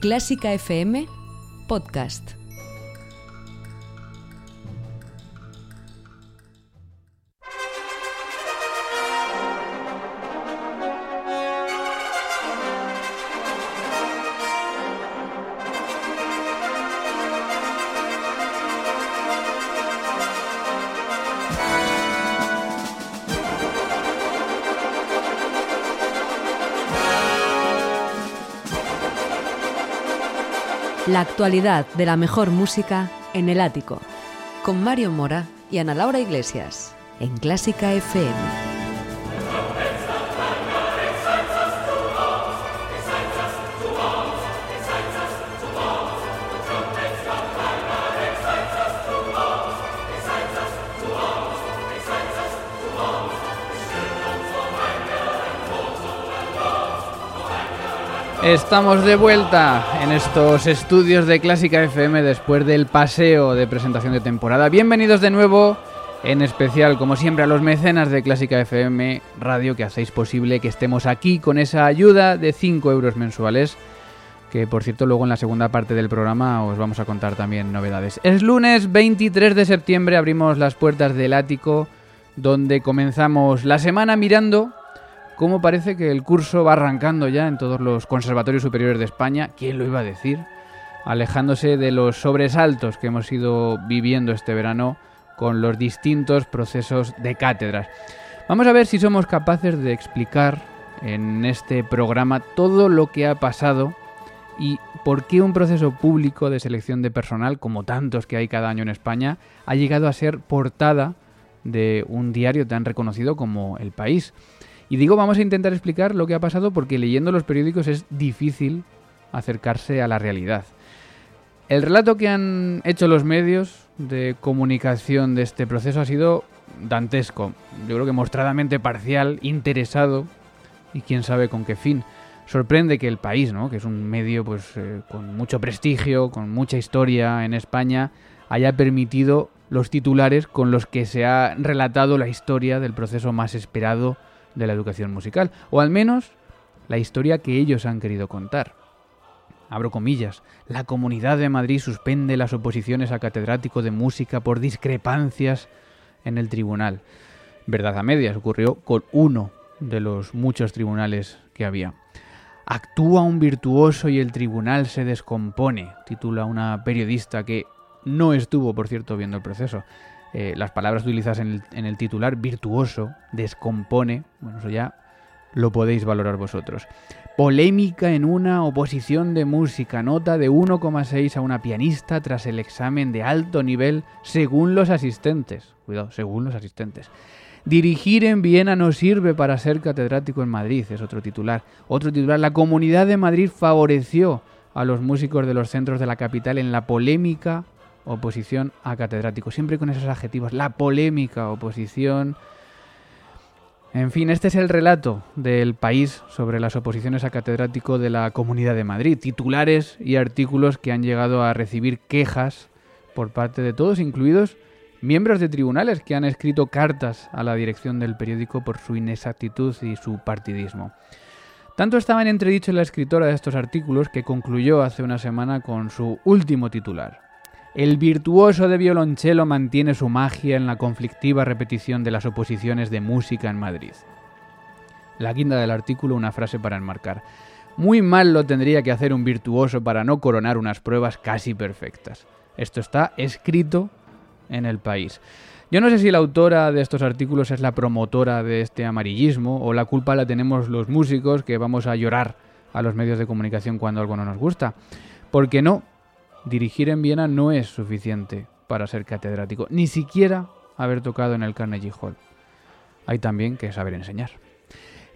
Clásica FM Podcast. La actualidad de la mejor música en el ático. Con Mario Mora y Ana Laura Iglesias. En Clásica FM. Estamos de vuelta en estos estudios de Clásica FM después del paseo de presentación de temporada. Bienvenidos de nuevo, en especial, como siempre, a los mecenas de Clásica FM Radio que hacéis posible que estemos aquí con esa ayuda de 5 euros mensuales. Que por cierto, luego en la segunda parte del programa os vamos a contar también novedades. Es lunes 23 de septiembre, abrimos las puertas del ático, donde comenzamos la semana mirando cómo parece que el curso va arrancando ya en todos los conservatorios superiores de España. ¿Quién lo iba a decir? Alejándose de los sobresaltos que hemos ido viviendo este verano con los distintos procesos de cátedras. Vamos a ver si somos capaces de explicar en este programa todo lo que ha pasado y por qué un proceso público de selección de personal, como tantos que hay cada año en España, ha llegado a ser portada de un diario tan reconocido como El País. Y digo, vamos a intentar explicar lo que ha pasado porque leyendo los periódicos es difícil acercarse a la realidad. El relato que han hecho los medios de comunicación de este proceso ha sido dantesco, yo creo que mostradamente parcial, interesado y quién sabe con qué fin. Sorprende que el país, ¿no? que es un medio pues, eh, con mucho prestigio, con mucha historia en España, haya permitido los titulares con los que se ha relatado la historia del proceso más esperado de la educación musical, o al menos la historia que ellos han querido contar. Abro comillas, la Comunidad de Madrid suspende las oposiciones a catedrático de música por discrepancias en el tribunal. Verdad a medias, ocurrió con uno de los muchos tribunales que había. Actúa un virtuoso y el tribunal se descompone, titula una periodista que no estuvo, por cierto, viendo el proceso. Eh, las palabras utilizadas en el, titular, virtuoso, descompone, bueno, eso ya lo podéis valorar vosotros. Polémica en una oposición de música, nota de 1,6 a una pianista tras el examen de alto nivel según los asistentes. Cuidado, según los asistentes. Dirigir en Viena no sirve para ser catedrático en Madrid, es otro titular. Otro titular, la Comunidad de Madrid favoreció a los músicos de los centros de la capital en la polémica oposición a catedrático. Siempre con esos adjetivos. La polémica oposición. En fin, este es el relato del país sobre las oposiciones a catedrático de la Comunidad de Madrid. Titulares y artículos que han llegado a recibir quejas por parte de todos, incluidos miembros de tribunales que han escrito cartas a la dirección del periódico por su inexactitud y su partidismo. Tanto estaba en entredicho la escritora de estos artículos que concluyó hace una semana con su último titular. El virtuoso de violonchelo mantiene su magia en la conflictiva repetición de las oposiciones de música en Madrid. La quinta del artículo, una frase para enmarcar. Muy mal lo tendría que hacer un virtuoso para no coronar unas pruebas casi perfectas. Esto está escrito en el país. Yo no sé si la autora de estos artículos es la promotora de este amarillismo o la culpa la tenemos los músicos que vamos a llorar a los medios de comunicación cuando algo no nos gusta. Porque no, dirigir en Viena no es suficiente para ser catedrático, ni siquiera haber tocado en el Carnegie Hall. Hay también que saber enseñar.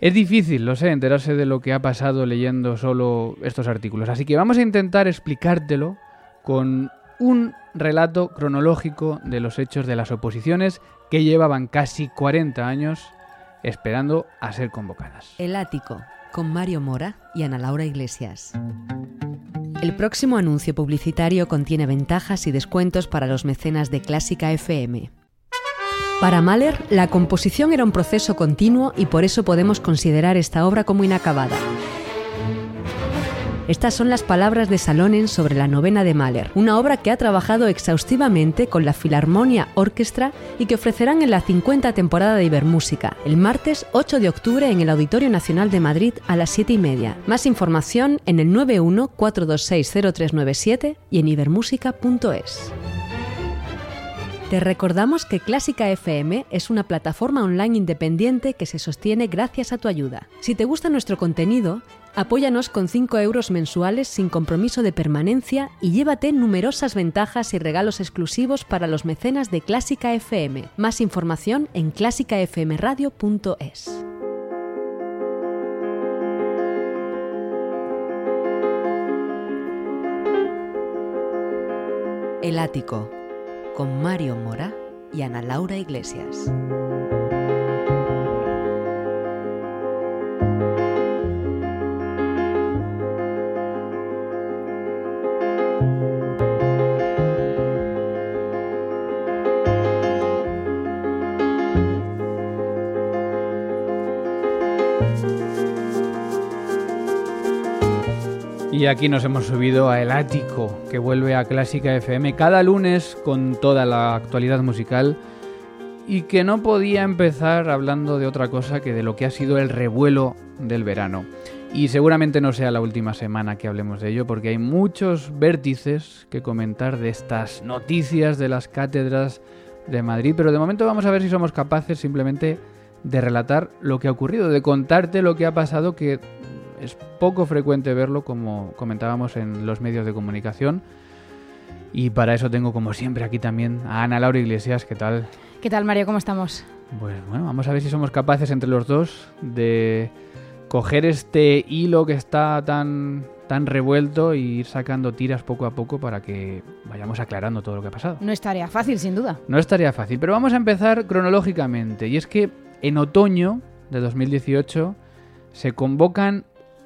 Es difícil, lo sé, enterarse de lo que ha pasado leyendo solo estos artículos, así que vamos a intentar explicártelo con un relato cronológico de los hechos de las oposiciones que llevaban casi 40 años esperando a ser convocadas. El ático, con Mario Mora y Ana Laura Iglesias. El próximo anuncio publicitario contiene ventajas y descuentos para los mecenas de Clásica FM. Para Mahler, la composición era un proceso continuo y por eso podemos considerar esta obra como inacabada. Estas son las palabras de Salonen sobre la novena de Mahler, una obra que ha trabajado exhaustivamente con la Filarmonia Orchestra y que ofrecerán en la 50 temporada de Ibermúsica, el martes 8 de octubre en el Auditorio Nacional de Madrid a las 7 y media. Más información en el 91 426 0397 y en ibermúsica.es. Te recordamos que Clásica FM es una plataforma online independiente que se sostiene gracias a tu ayuda. Si te gusta nuestro contenido, apóyanos con 5 euros mensuales sin compromiso de permanencia y llévate numerosas ventajas y regalos exclusivos para los mecenas de Clásica FM. Más información en clásicafmradio.es. El ático con Mario Mora y Ana Laura Iglesias. Y aquí nos hemos subido a El Ático, que vuelve a Clásica FM cada lunes con toda la actualidad musical y que no podía empezar hablando de otra cosa que de lo que ha sido el revuelo del verano. Y seguramente no sea la última semana que hablemos de ello, porque hay muchos vértices que comentar de estas noticias de las cátedras de Madrid, pero de momento vamos a ver si somos capaces simplemente de relatar lo que ha ocurrido, de contarte lo que ha pasado, que es poco frecuente verlo, como comentábamos en los medios de comunicación. Y para eso tengo, como siempre, aquí también a Ana Laura Iglesias. ¿Qué tal? ¿Qué tal, Mario? ¿Cómo estamos? Pues bueno, vamos a ver si somos capaces entre los dos de coger este hilo que está tan, tan revuelto y ir sacando tiras poco a poco para que vayamos aclarando todo lo que ha pasado. No estaría fácil, sin duda. No estaría fácil, pero vamos a empezar cronológicamente. Y es que en otoño de 2018 se convocan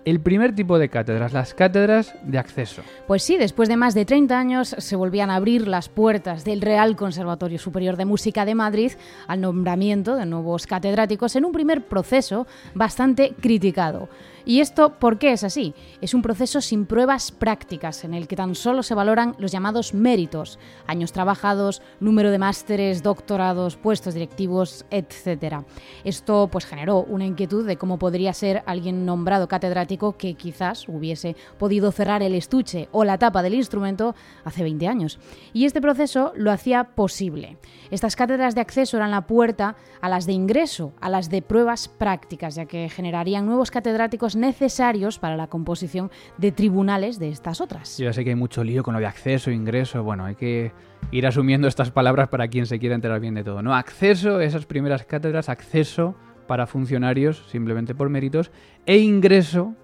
el primer tipo de cátedras, las cátedras de acceso. Pues sí, después de más de 30 años se volvían a abrir las puertas del Real Conservatorio Superior de Música de Madrid al nombramiento de nuevos catedráticos en un primer proceso bastante criticado. ¿Y esto por qué es así? Es un proceso sin pruebas prácticas en el que tan solo se valoran los llamados méritos, años trabajados, número de másteres, doctorados, puestos directivos, etc. Esto pues generó una inquietud de cómo podría ser alguien nombrado catedrático que quizás hubiese podido cerrar el estuche o la tapa del instrumento hace 20 años. Y este proceso lo hacía posible. Estas cátedras de acceso eran la puerta a las de ingreso, a las de pruebas prácticas, ya que generarían nuevos catedráticos necesarios para la composición de tribunales de estas otras. Yo ya sé que hay mucho lío con lo de acceso, ingreso, bueno, hay que ir asumiendo estas palabras para quien se quiera enterar bien de todo, ¿no? Acceso, esas primeras cátedras, acceso para funcionarios simplemente por méritos e ingreso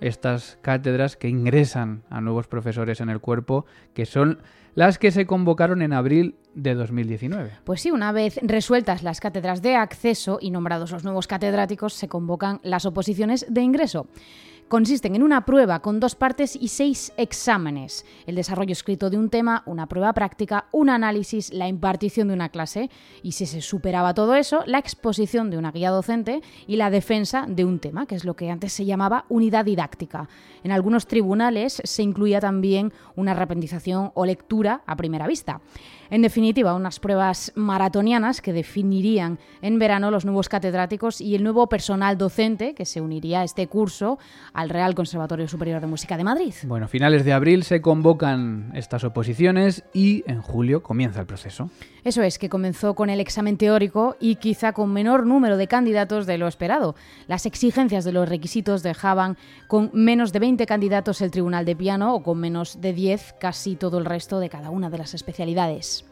estas cátedras que ingresan a nuevos profesores en el cuerpo, que son las que se convocaron en abril de 2019. Pues sí, una vez resueltas las cátedras de acceso y nombrados los nuevos catedráticos, se convocan las oposiciones de ingreso consisten en una prueba con dos partes y seis exámenes. El desarrollo escrito de un tema, una prueba práctica, un análisis, la impartición de una clase y si se superaba todo eso, la exposición de una guía docente y la defensa de un tema, que es lo que antes se llamaba unidad didáctica. En algunos tribunales se incluía también una reaprendización o lectura a primera vista. En definitiva, unas pruebas maratonianas que definirían en verano los nuevos catedráticos y el nuevo personal docente que se uniría a este curso al Real Conservatorio Superior de Música de Madrid. Bueno, finales de abril se convocan estas oposiciones y en julio comienza el proceso. Eso es, que comenzó con el examen teórico y quizá con menor número de candidatos de lo esperado. Las exigencias de los requisitos dejaban con menos de 20 candidatos el Tribunal de Piano o con menos de 10 casi todo el resto de cada una de las especialidades.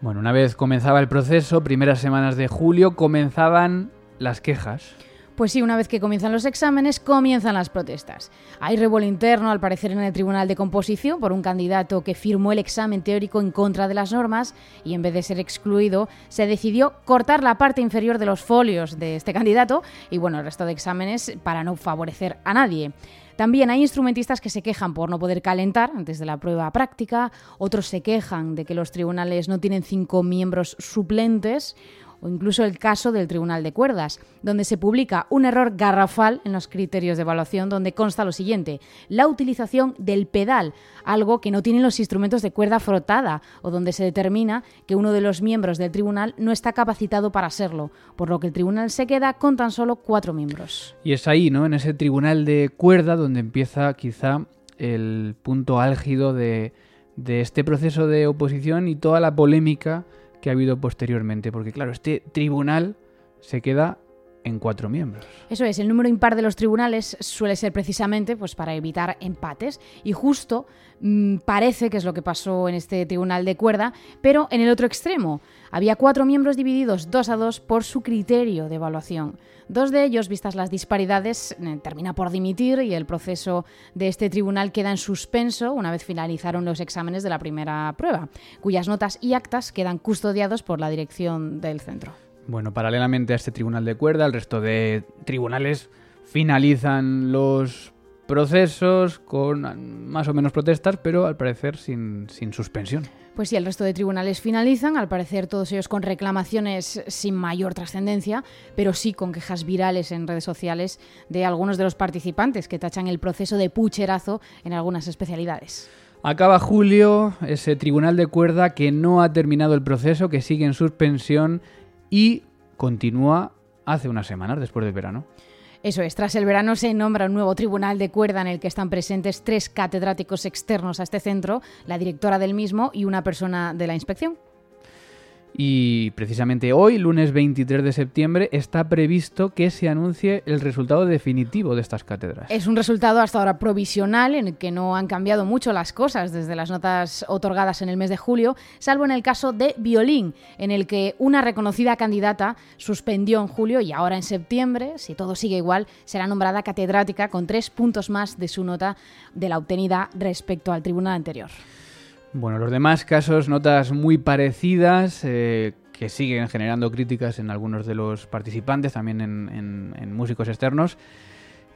Bueno, una vez comenzaba el proceso, primeras semanas de julio, comenzaban las quejas. Pues sí, una vez que comienzan los exámenes, comienzan las protestas. Hay revuelo interno, al parecer, en el Tribunal de Composición por un candidato que firmó el examen teórico en contra de las normas y en vez de ser excluido, se decidió cortar la parte inferior de los folios de este candidato y bueno, el resto de exámenes para no favorecer a nadie. También hay instrumentistas que se quejan por no poder calentar antes de la prueba práctica, otros se quejan de que los tribunales no tienen cinco miembros suplentes o incluso el caso del Tribunal de Cuerdas, donde se publica un error garrafal en los criterios de evaluación donde consta lo siguiente, la utilización del pedal, algo que no tienen los instrumentos de cuerda frotada, o donde se determina que uno de los miembros del tribunal no está capacitado para serlo, por lo que el tribunal se queda con tan solo cuatro miembros. Y es ahí, ¿no? En ese tribunal de cuerda donde empieza quizá el punto álgido de, de este proceso de oposición y toda la polémica que ha habido posteriormente, porque claro, este tribunal se queda en cuatro miembros. Eso es, el número impar de los tribunales suele ser precisamente pues, para evitar empates y justo mmm, parece que es lo que pasó en este tribunal de cuerda, pero en el otro extremo. Había cuatro miembros divididos dos a dos por su criterio de evaluación. Dos de ellos, vistas las disparidades, eh, termina por dimitir y el proceso de este tribunal queda en suspenso una vez finalizaron los exámenes de la primera prueba, cuyas notas y actas quedan custodiados por la dirección del centro. Bueno, paralelamente a este tribunal de cuerda, el resto de tribunales finalizan los procesos con más o menos protestas, pero al parecer sin, sin suspensión. Pues sí, el resto de tribunales finalizan, al parecer todos ellos con reclamaciones sin mayor trascendencia, pero sí con quejas virales en redes sociales de algunos de los participantes que tachan el proceso de pucherazo en algunas especialidades. Acaba julio, ese tribunal de cuerda que no ha terminado el proceso, que sigue en suspensión y continúa hace unas semanas después del verano. Eso es, tras el verano se nombra un nuevo tribunal de cuerda en el que están presentes tres catedráticos externos a este centro, la directora del mismo y una persona de la inspección. Y precisamente hoy, lunes 23 de septiembre, está previsto que se anuncie el resultado definitivo de estas cátedras. Es un resultado hasta ahora provisional en el que no han cambiado mucho las cosas desde las notas otorgadas en el mes de julio, salvo en el caso de violín, en el que una reconocida candidata suspendió en julio y ahora en septiembre, si todo sigue igual, será nombrada catedrática con tres puntos más de su nota de la obtenida respecto al tribunal anterior. Bueno, los demás casos, notas muy parecidas, eh, que siguen generando críticas en algunos de los participantes, también en, músicos externos.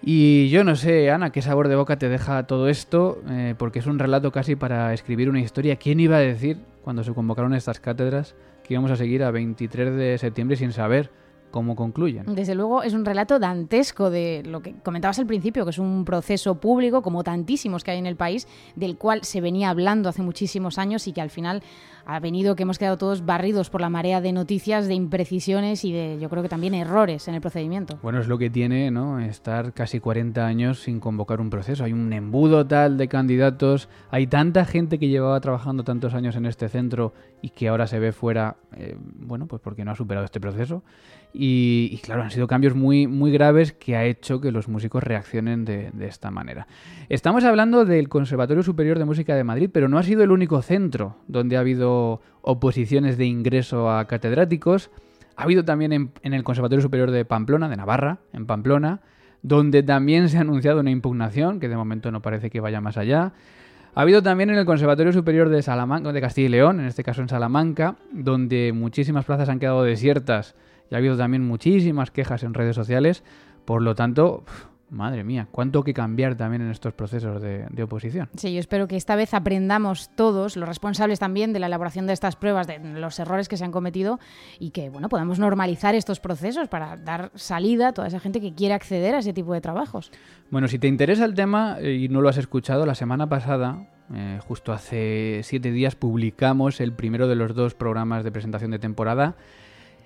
Y yo no sé, Ana, qué sabor de boca te deja todo esto, eh, porque es un relato casi para escribir una historia. ¿Quién iba a decir, cuando se convocaron estas cátedras, que íbamos a seguir a 23 de septiembre sin saber cómo concluyen. Desde luego es un relato dantesco de lo que comentabas al principio, que es un proceso público, como tantísimos que hay en el país, del cual se venía hablando hace muchísimos años y que al final ha venido que hemos quedado todos barridos por la marea de noticias, de imprecisiones y de, yo creo que también errores en el procedimiento. Bueno, es lo que tiene, ¿no? Estar casi 40 años sin convocar un proceso. Hay un embudo tal de candidatos, hay tanta gente que llevaba trabajando tantos años en este centro y que ahora se ve fuera, eh, bueno, pues porque no ha superado este proceso. Y, claro, han sido cambios muy, muy graves que ha hecho que los músicos reaccionen de, de, esta manera. Estamos hablando del Conservatorio Superior de Música de Madrid, pero no ha sido el único centro donde ha habido oposiciones de ingreso a catedráticos. Ha habido también en, en el Conservatorio Superior de Pamplona, de Navarra, en Pamplona, donde también se ha anunciado una impugnación, que de momento no parece que vaya más allá. Ha habido también en el Conservatorio Superior de Salamanca, de Castilla y León, en este caso en Salamanca, donde muchísimas plazas han quedado desiertas y ha habido también muchísimas quejas en redes sociales. Por lo tanto, madre mía, cuánto que cambiar también en estos procesos de, de, oposición. Sí, yo espero que esta vez aprendamos todos, los responsables también de la elaboración de estas pruebas, de los errores que se han cometido y que, bueno, podamos normalizar estos procesos para dar salida a toda esa gente que quiere acceder a ese tipo de trabajos. Bueno, si te interesa el tema y no lo has escuchado, la semana pasada, eh, justo hace siete días, publicamos el primero de los dos programas de presentación de temporada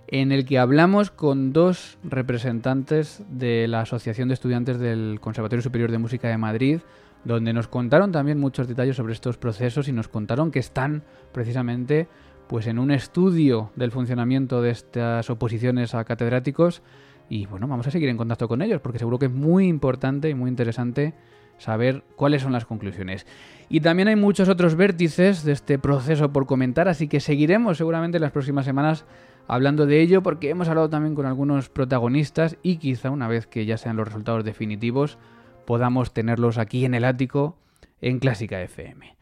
en el que hablamos con dos representantes de la Asociación de Estudiantes del Conservatorio Superior de Música de Madrid, donde nos contaron también muchos detalles sobre estos procesos y nos contaron que están precisamente pues en un estudio del funcionamiento de estas oposiciones a catedráticos y bueno, vamos a seguir en contacto con ellos porque seguro que es muy importante y muy interesante saber cuáles son las conclusiones. Y también hay muchos otros vértices de este proceso por comentar, así que seguiremos seguramente en las próximas semanas hablando de ello porque hemos hablado también con algunos protagonistas y quizá una vez que ya sean los resultados definitivos podamos tenerlos aquí en el ático en Clásica FM.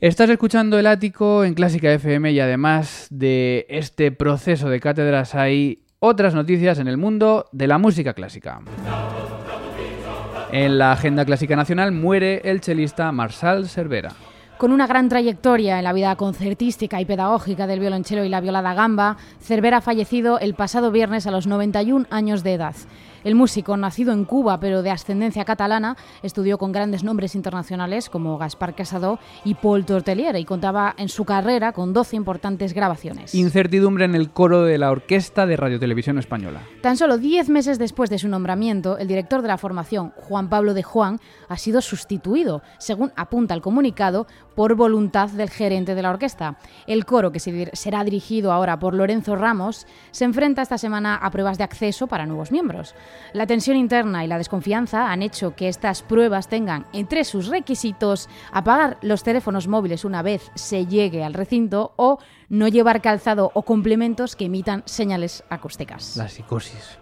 Estás escuchando el ático en Clásica FM y además de este proceso de cátedras hay otras noticias en el mundo de la música clásica. En la agenda clásica nacional muere el chelista Marçal Cervera. Con una gran trayectoria en la vida concertística y pedagógica del violonchelo y la violada gamba, Cervera ha fallecido el pasado viernes a los 91 años de edad. El músico, nacido en Cuba pero de ascendencia catalana, estudió con grandes nombres internacionales como Gaspar Casado y Paul Tortelier y contaba en su carrera con 12 importantes grabaciones. Incertidumbre en el coro de la Orquesta de Radio Televisión Española. Tan solo 10 meses después de su nombramiento, el director de la formación, Juan Pablo de Juan, ha sido sustituido, según apunta el comunicado, por voluntad del gerente de la orquesta. El coro, que será dirigido ahora por Lorenzo Ramos, se enfrenta esta semana a pruebas de acceso para nuevos miembros. La tensión interna y la desconfianza han hecho que estas pruebas tengan entre sus requisitos apagar los teléfonos móviles una vez se llegue al recinto o no llevar calzado o complementos que emitan señales acústicas. La psicosis.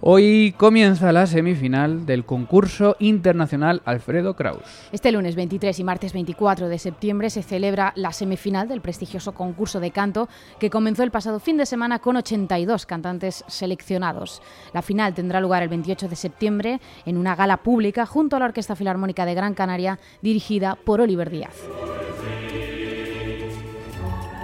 Hoy comienza la semifinal del concurso internacional Alfredo Kraus. Este lunes 23 y martes 24 de septiembre se celebra la semifinal del prestigioso concurso de canto que comenzó el pasado fin de semana con 82 cantantes seleccionados. La final tendrá lugar el 28 de septiembre en una gala pública junto a la Orquesta Filarmónica de Gran Canaria dirigida por Oliver Díaz.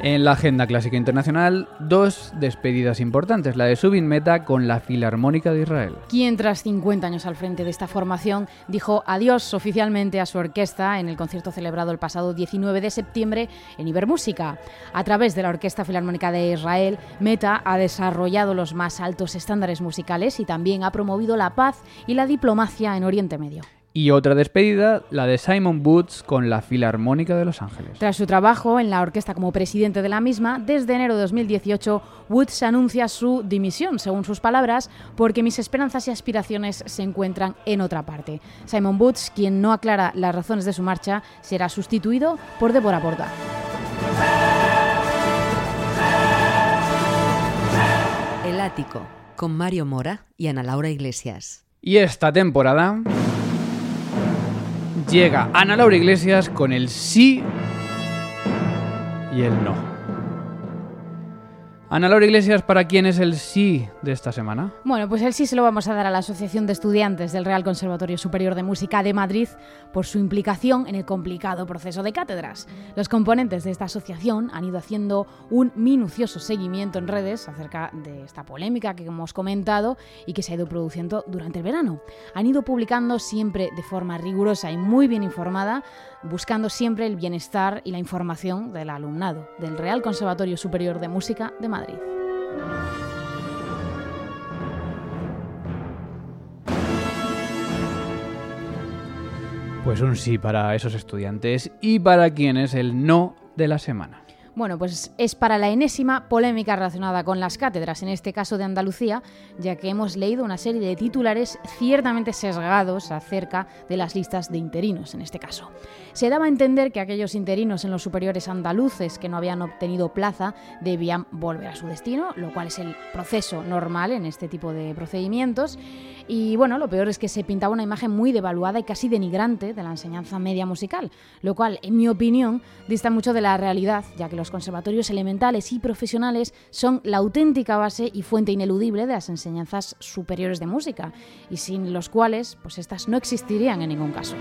En la agenda clásica internacional, dos despedidas importantes, la de Subin Meta con la Filarmónica de Israel. Quien tras 50 años al frente de esta formación dijo adiós oficialmente a su orquesta en el concierto celebrado el pasado 19 de septiembre en Ibermúsica. A través de la Orquesta Filarmónica de Israel, Meta ha desarrollado los más altos estándares musicales y también ha promovido la paz y la diplomacia en Oriente Medio. Y otra despedida, la de Simon Boots con la Filarmónica de Los Ángeles. Tras su trabajo en la orquesta como presidente de la misma, desde enero de 2018, Woods anuncia su dimisión, según sus palabras, porque mis esperanzas y aspiraciones se encuentran en otra parte. Simon Boots, quien no aclara las razones de su marcha, será sustituido por Deborah Borda. El ático, con Mario Mora y Ana Laura Iglesias. Y esta temporada llega Ana Laura Iglesias con el sí y el no. Ana Laura Iglesias, ¿para quién es el sí de esta semana? Bueno, pues el sí se lo vamos a dar a la Asociación de Estudiantes del Real Conservatorio Superior de Música de Madrid por su implicación en el complicado proceso de cátedras. Los componentes de esta asociación han ido haciendo un minucioso seguimiento en redes acerca de esta polémica que hemos comentado y que se ha ido produciendo durante el verano. Han ido publicando siempre de forma rigurosa y muy bien informada buscando siempre el bienestar y la información del alumnado del Real Conservatorio Superior de Música de Madrid. Pues un sí para esos estudiantes y para quienes el no de la semana. Bueno, pues es para la enésima polémica relacionada con las cátedras, en este caso de Andalucía, ya que hemos leído una serie de titulares ciertamente sesgados acerca de las listas de interinos, en este caso. Se daba a entender que aquellos interinos en los superiores andaluces que no habían obtenido plaza debían volver a su destino, lo cual es el proceso normal en este tipo de procedimientos. Y bueno, lo peor es que se pintaba una imagen muy devaluada y casi denigrante de la enseñanza media musical, lo cual, en mi opinión, dista mucho de la realidad, ya que los conservatorios elementales y profesionales son la auténtica base y fuente ineludible de las enseñanzas superiores de música, y sin los cuales, pues estas no existirían en ningún caso.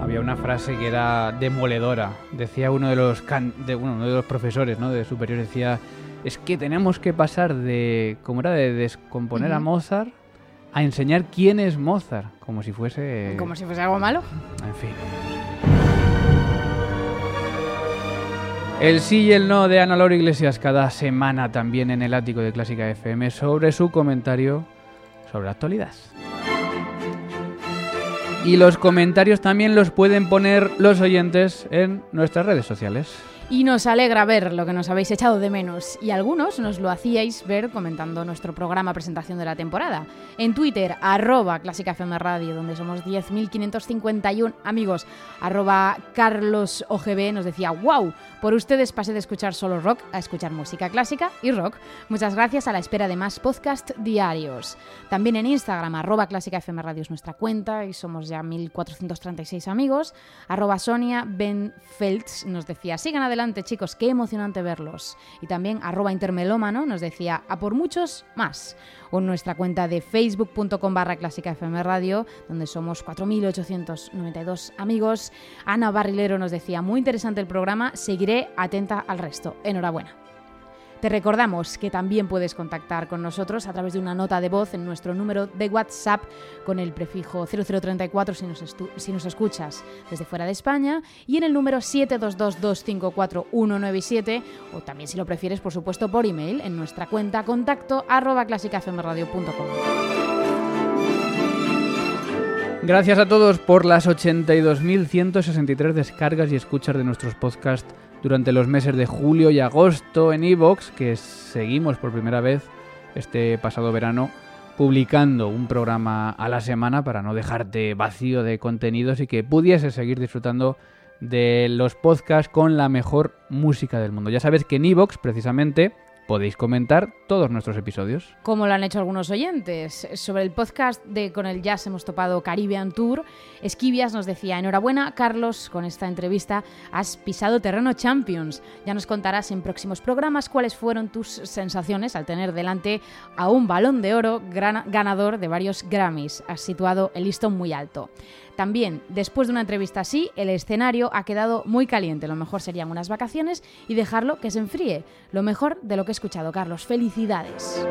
Había una frase que era demoledora. Decía uno de los, de, uno de los profesores ¿no? de superior, decía, es que tenemos que pasar de, como era, de descomponer a Mozart a enseñar quién es Mozart, como si fuese... Como si fuese algo malo. En fin. El sí y el no de Ana Laura Iglesias cada semana también en el ático de Clásica FM sobre su comentario sobre la actualidad. Y los comentarios también los pueden poner los oyentes en nuestras redes sociales. Y nos alegra ver lo que nos habéis echado de menos y algunos nos lo hacíais ver comentando nuestro programa presentación de la temporada. En Twitter, arroba Clásica FM Radio, donde somos 10.551 amigos, arroba Carlos OGB nos decía, wow, por ustedes pasé de escuchar solo rock a escuchar música clásica y rock. Muchas gracias a la espera de más podcast diarios. También en Instagram, arroba Clásica es nuestra cuenta y somos ya 1.436 amigos. Arroba Sonia Ben Feltz nos decía, sigan adelante chicos, qué emocionante verlos. Y también arroba intermelómano nos decía, a por muchos más. O en nuestra cuenta de facebook.com barra clásica donde somos 4.892 amigos. Ana Barrilero nos decía, muy interesante el programa, seguiré atenta al resto. Enhorabuena. Te recordamos que también puedes contactar con nosotros a través de una nota de voz en nuestro número de WhatsApp con el prefijo 0034 si nos, si nos escuchas desde fuera de España y en el número 722254197 o también si lo prefieres por supuesto por email en nuestra cuenta contacto arroba. Gracias a todos por las 82.163 descargas y escuchas de nuestros podcasts durante los meses de julio y agosto en Evox, que seguimos por primera vez este pasado verano publicando un programa a la semana para no dejarte vacío de contenidos y que pudiese seguir disfrutando de los podcasts con la mejor música del mundo. Ya sabes que en Evox, precisamente, podéis comentar todos nuestros episodios. Como lo han hecho algunos oyentes. Sobre el podcast de Con el Jazz hemos topado Caribbean Tour, Esquivias nos decía, enhorabuena Carlos, con esta entrevista has pisado terreno Champions. Ya nos contarás en próximos programas cuáles fueron tus sensaciones al tener delante a un balón de oro ganador de varios Grammys. Has situado el listón muy alto. También, después de una entrevista así, el escenario ha quedado muy caliente. Lo mejor serían unas vacaciones y dejarlo que se enfríe. Lo mejor de lo que he escuchado, Carlos. Felicidades.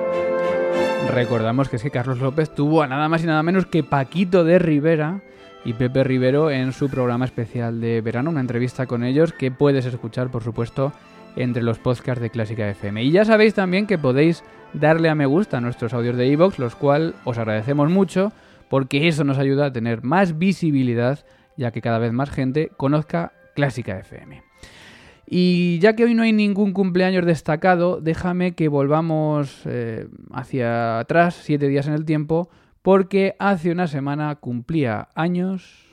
Recordamos que es que Carlos López tuvo a nada más y nada menos que Paquito de Rivera y Pepe Rivero en su programa especial de verano, una entrevista con ellos que puedes escuchar, por supuesto, entre los podcasts de Clásica FM. Y ya sabéis también que podéis darle a me gusta a nuestros audios de iVoox, los cuales os agradecemos mucho porque eso nos ayuda a tener más visibilidad, ya que cada vez más gente conozca Clásica FM. Y ya que hoy no hay ningún cumpleaños destacado, déjame que volvamos eh, hacia atrás, siete días en el tiempo, porque hace una semana cumplía años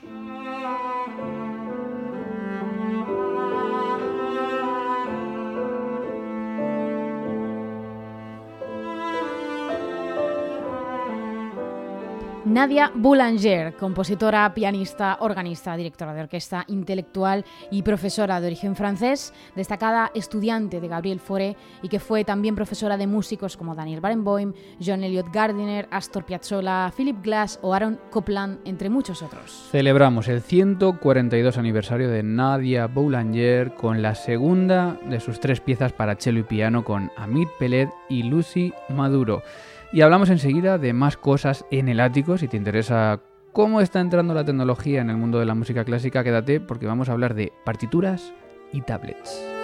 Nadia Boulanger, compositora, pianista, organista, directora de orquesta, intelectual y profesora de origen francés, destacada estudiante de Gabriel Fauré y que fue también profesora de músicos como Daniel Barenboim, John Elliott Gardiner, Astor Piazzolla, Philip Glass o Aaron Copland, entre muchos otros. Celebramos el 142 aniversario de Nadia Boulanger con la segunda de sus tres piezas para cello y piano con Amit Peled y Lucy Maduro. Y hablamos enseguida de más cosas en el ático. Si te interesa cómo está entrando la tecnología en el mundo de la música clásica, quédate porque vamos a hablar de partituras y tablets.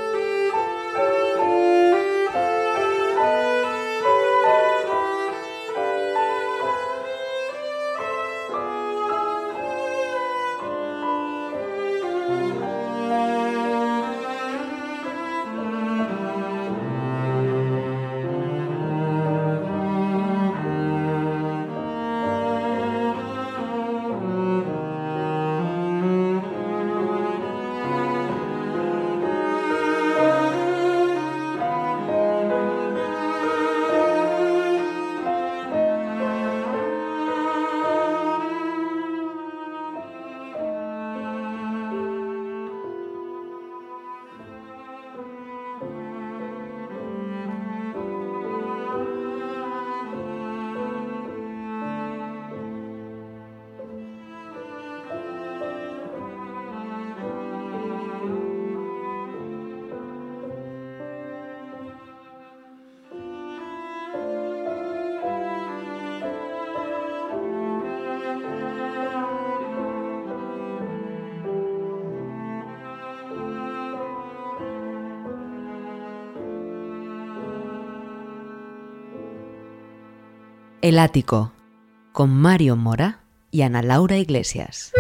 El Ático, con Mario Mora y Ana Laura Iglesias.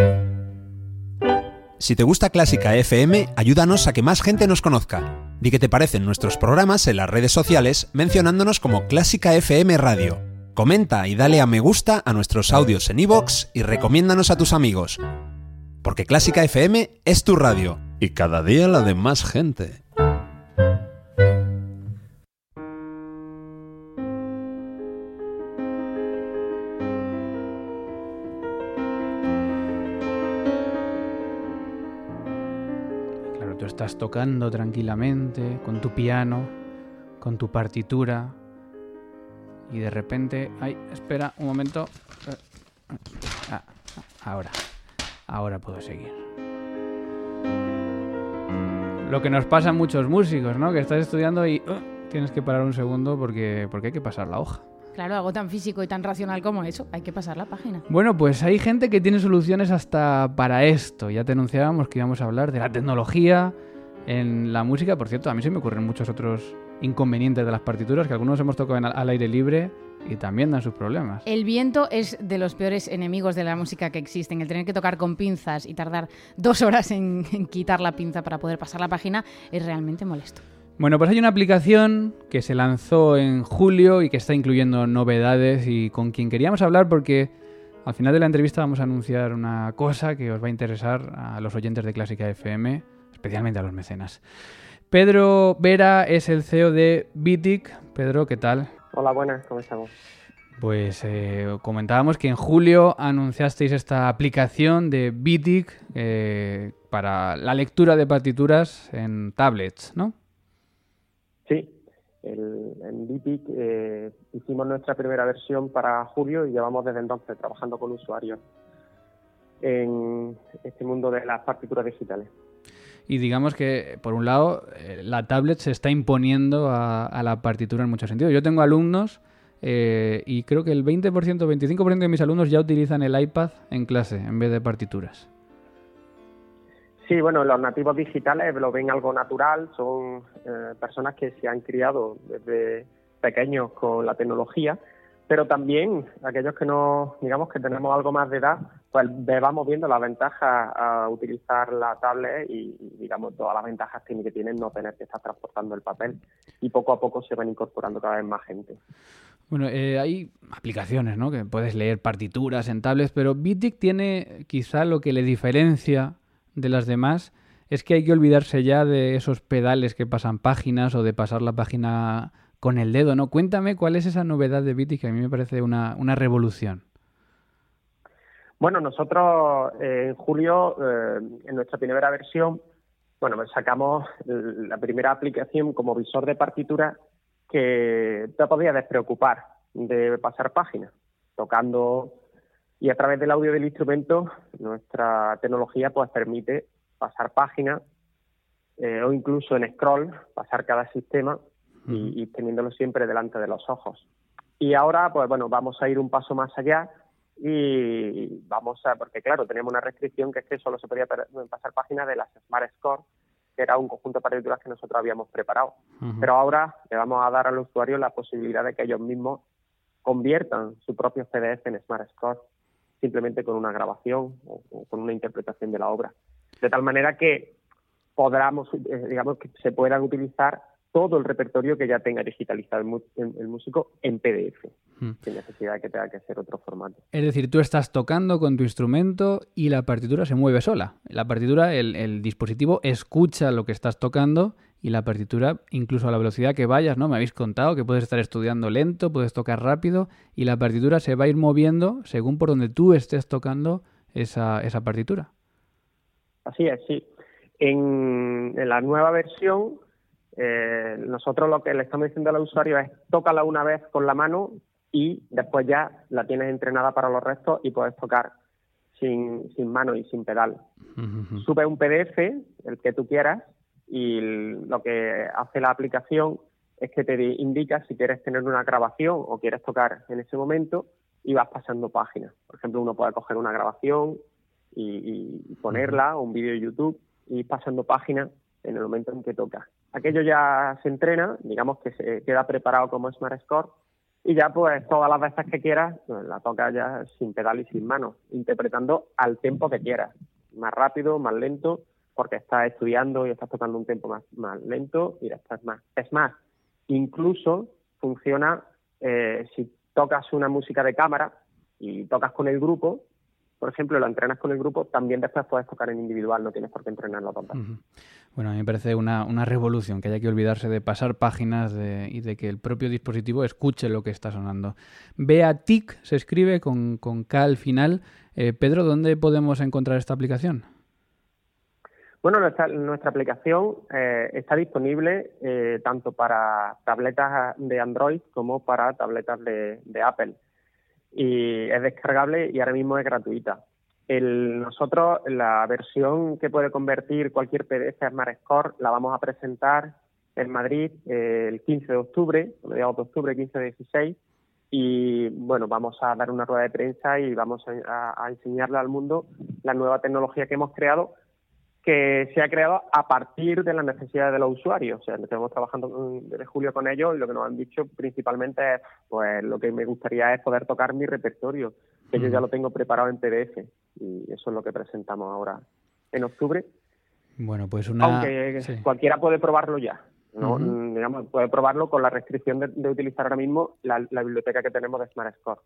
Si te gusta Clásica FM, ayúdanos a que más gente nos conozca. Di que te parecen nuestros programas en las redes sociales mencionándonos como Clásica FM Radio. Comenta y dale a me gusta a nuestros audios en iVoox y recomiéndanos a tus amigos. Porque Clásica FM es tu radio y cada día la de más gente. Estás tocando tranquilamente con tu piano, con tu partitura, y de repente, ay, espera un momento. Ah, ahora, ahora puedo seguir. Lo que nos pasa a muchos músicos, ¿no? Que estás estudiando y uh, tienes que parar un segundo porque, porque hay que pasar la hoja. Claro, algo tan físico y tan racional como eso, hay que pasar la página. Bueno, pues hay gente que tiene soluciones hasta para esto. Ya te anunciábamos que íbamos a hablar de la tecnología en la música. Por cierto, a mí se me ocurren muchos otros inconvenientes de las partituras que algunos hemos tocado al aire libre y también dan sus problemas. El viento es de los peores enemigos de la música que existen. El tener que tocar con pinzas y tardar dos horas en, en quitar la pinza para poder pasar la página es realmente molesto. Bueno, pues hay una aplicación que se lanzó en julio y que está incluyendo novedades y con quien queríamos hablar porque al final de la entrevista vamos a anunciar una cosa que os va a interesar a los oyentes de Clásica FM, especialmente a los mecenas. Pedro Vera es el CEO de Bitic. Pedro, ¿qué tal? Hola, buenas, ¿cómo estamos? Pues eh, comentábamos que en julio anunciasteis esta aplicación de Bitic eh, para la lectura de partituras en tablets, ¿no? Sí, en Bitic eh, hicimos nuestra primera versión para julio y llevamos desde entonces trabajando con usuarios en este mundo de las partituras digitales. Y digamos que, por un lado, eh, la tablet se está imponiendo a, la partitura en muchos sentidos. Yo tengo alumnos eh, y creo que el 20%, 25% de mis alumnos ya utilizan el iPad en clase en vez de partituras. Sí, bueno, los nativos digitales lo ven algo natural, son eh, personas que se han criado desde pequeños con la tecnología, pero también aquellos que no, digamos que tenemos algo más de edad, pues vamos viendo la ventaja a utilizar la tablet y, digamos, todas las ventajas que tienen no tener que estar transportando el papel y poco a poco se van incorporando cada vez más gente. Bueno, eh, hay aplicaciones, ¿no? Que puedes leer partituras en tablets, pero Bitic tiene quizá lo que le diferencia de las demás es que hay que olvidarse ya de esos pedales que pasan páginas o de pasar la página con el dedo, ¿no? Cuéntame cuál es esa novedad de Bitic que a mí me parece una, una revolución. Bueno, nosotros eh, en julio, eh, en nuestra primera versión, bueno, pues sacamos la primera aplicación como visor de partitura que te podía despreocupar de pasar páginas, tocando y a través del audio del instrumento, nuestra tecnología pues permite pasar páginas eh, o incluso en scroll, pasar cada sistema y, teniéndolo siempre delante de los ojos. Y ahora, pues bueno, vamos a ir un paso más allá y vamos a, porque claro, tenemos una restricción que es que solo se podía pasar páginas de las Smart Score, que era un conjunto de partituras que nosotros habíamos preparado. Pero ahora le vamos a dar al usuario la posibilidad de que ellos mismos conviertan su propio PDF en Smart Score simplemente con una grabación o, con una interpretación de la obra. De tal manera que podamos, eh, digamos, que se puedan utilizar todo el repertorio que ya tenga digitalizado el, músico en PDF, hmm. sin necesidad de que tenga que ser otro formato. Es decir, tú estás tocando con tu instrumento y la partitura se mueve sola. La partitura, el dispositivo escucha lo que estás tocando y la partitura, incluso a la velocidad que vayas, ¿no? Me habéis contado que puedes estar estudiando lento, puedes tocar rápido y la partitura se va a ir moviendo según por donde tú estés tocando esa, esa partitura. Así es, sí. En, la nueva versión, eh, nosotros lo que le estamos diciendo al usuario es tócala una vez con la mano y después ya la tienes entrenada para los restos y puedes tocar sin, sin mano y sin pedal. Sube un PDF, el que tú quieras, y lo que hace la aplicación es que te indica si quieres tener una grabación o quieres tocar en ese momento y vas pasando páginas. Por ejemplo, uno puede coger una grabación y, ponerla, o un vídeo de YouTube, y ir pasando páginas en el momento en que toca. Aquello ya se entrena, digamos que se queda preparado como Smart Score, y ya pues todas las veces que quieras, pues, la toca ya sin pedal y sin mano, interpretando al tiempo que quieras, más rápido, más lento, porque estás estudiando y estás tocando un tiempo más, lento y estás más. Es más, incluso funciona eh, si tocas una música de cámara y tocas con el grupo, por ejemplo, lo entrenas con el grupo, también después puedes tocar en individual, no tienes por qué entrenarlo tanto. Bueno, a mí me parece una, una, revolución que haya que olvidarse de pasar páginas y de que el propio dispositivo escuche lo que está sonando. Beatic se escribe con, con K al final. Eh, Pedro, ¿dónde podemos encontrar esta aplicación? Bueno, nuestra, nuestra aplicación eh, está disponible eh, tanto para tabletas de Android como para tabletas de, Apple. Y es descargable y ahora mismo es gratuita. El, nosotros, la versión que puede convertir cualquier PDF a Smart Score, la vamos a presentar en Madrid eh, el 15 de octubre, mediados de octubre, 15 de 16, y bueno, vamos a dar una rueda de prensa y vamos a enseñarle al mundo la nueva tecnología que hemos creado que se ha creado a partir de las necesidades de los usuarios. O sea, estamos trabajando desde julio con ellos y lo que nos han dicho principalmente es, pues lo que me gustaría es poder tocar mi repertorio, que yo ya lo tengo preparado en PDF y eso es lo que presentamos ahora en octubre. Bueno, pues una... Aunque cualquiera puede probarlo ya. ¿No? Mm, digamos, puede probarlo con la restricción de, utilizar ahora mismo la, biblioteca que tenemos de Smart Score.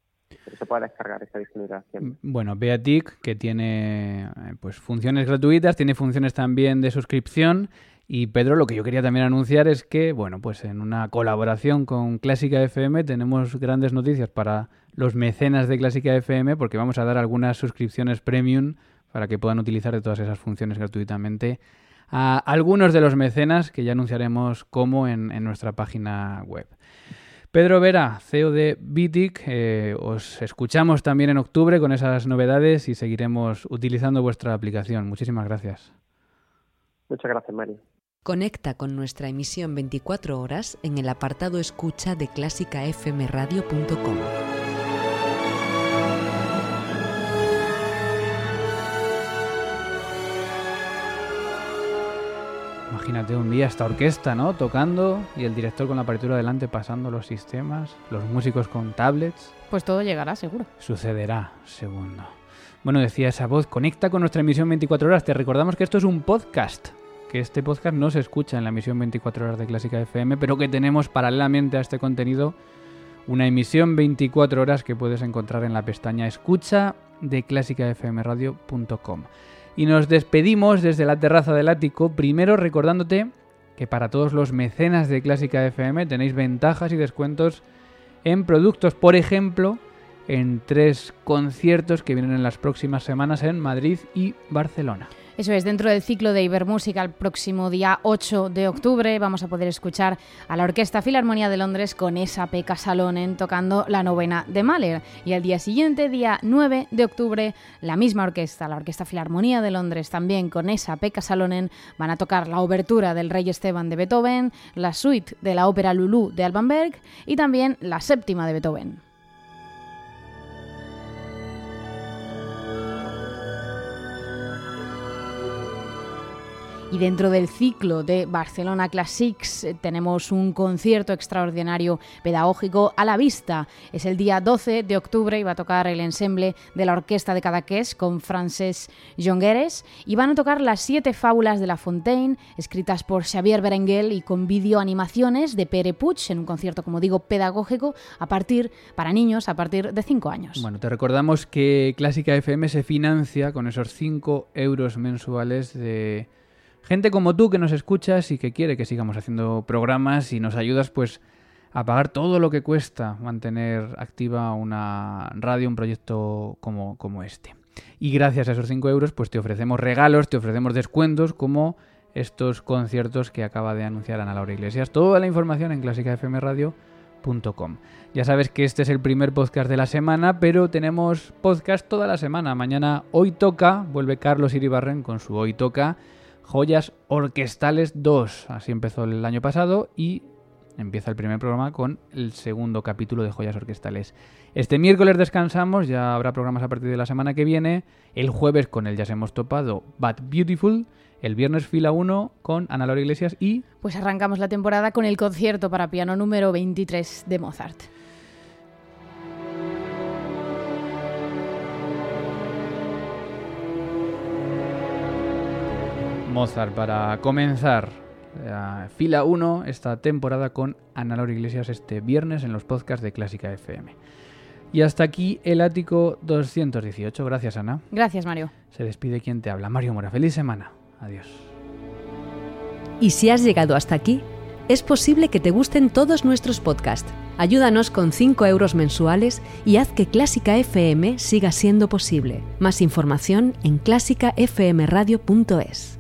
Pero se puede descargar esa disponibilidad mm, Bueno, Beatic, que tiene eh, pues funciones gratuitas, tiene funciones también de suscripción. Y Pedro, lo que yo quería también anunciar es que, bueno, pues en una colaboración con Clásica FM tenemos grandes noticias para los mecenas de Clásica FM porque vamos a dar algunas suscripciones premium para que puedan utilizar de todas esas funciones gratuitamente a algunos de los mecenas que ya anunciaremos cómo en, nuestra página web. Pedro Vera, CEO de Bitic, eh, os escuchamos también en octubre con esas novedades y seguiremos utilizando vuestra aplicación. Muchísimas gracias. Muchas gracias, Mario. Conecta con nuestra emisión 24 horas en el apartado escucha de clásicafmradio.com. Imagínate un día esta orquesta, ¿no? Tocando y el director con la partitura delante pasando los sistemas, los músicos con tablets. Pues todo llegará, seguro. Sucederá, segundo. Bueno, decía esa voz, conecta con nuestra emisión 24 horas. Te recordamos que esto es un podcast, que este podcast no se escucha en la emisión 24 horas de Clásica FM, pero que tenemos paralelamente a este contenido una emisión 24 horas que puedes encontrar en la pestaña escucha de clásicafmradio.com. Y nos despedimos desde la terraza del ático, primero recordándote que para todos los mecenas de Clásica FM tenéis ventajas y descuentos en productos, por ejemplo, en tres conciertos que vienen en las próximas semanas en Madrid y Barcelona. Eso es, dentro del ciclo de Ibermúsica el próximo día 8 de octubre vamos a poder escuchar a la Orquesta Filarmonía de Londres con esa Peca Salonen tocando la novena de Mahler. Y al día siguiente, día 9 de octubre, la misma orquesta, la Orquesta Filarmonía de Londres, también con esa Peca Salonen, van a tocar la obertura del Rey Esteban de Beethoven, la suite de la ópera Lulu de Alban Berg y también la séptima de Beethoven. Y dentro del ciclo de Barcelona Classics eh, tenemos un concierto extraordinario pedagógico a la vista. Es el día 12 de octubre y va a tocar el ensemble de la Orquesta de Cadaqués con Frances Jongueres y van a tocar las siete fábulas de La Fontaine, escritas por Xavier Berenguel y con vídeo animaciones de Pere Puig en un concierto, como digo, pedagógico a partir para niños a partir de 5 años. Bueno, te recordamos que Clásica FM se financia con esos 5 euros mensuales de Gente como tú que nos escuchas y que quiere que sigamos haciendo programas y nos ayudas pues a pagar todo lo que cuesta mantener activa una radio, un proyecto como, como este. Y gracias a esos 5 euros pues te ofrecemos regalos, te ofrecemos descuentos como estos conciertos que acaba de anunciar Ana Laura Iglesias. Toda la información en clásicafmradio.com. Ya sabes que este es el primer podcast de la semana, pero tenemos podcast toda la semana. Mañana Hoy Toca, vuelve Carlos Iribarren con su Hoy Toca Joyas Orquestales 2. Así empezó el año pasado y empieza el primer programa con el segundo capítulo de Joyas Orquestales. Este miércoles descansamos, ya habrá programas a partir de la semana que viene. El jueves con el ya se hemos topado But Beautiful. El viernes fila 1 con Ana Laura Iglesias y... Pues arrancamos la temporada con el concierto para piano número 23 de Mozart. Mozart para comenzar fila 1 esta temporada con Ana Laura Iglesias este viernes en los podcasts de Clásica FM. Y hasta aquí el ático 218. Gracias, Ana. Gracias, Mario. Se despide quien te habla. Mario Mora. Feliz semana. Adiós. Y si has llegado hasta aquí, es posible que te gusten todos nuestros podcasts. Ayúdanos con 5 euros mensuales y haz que Clásica FM siga siendo posible. Más información en clásicafmradio.es.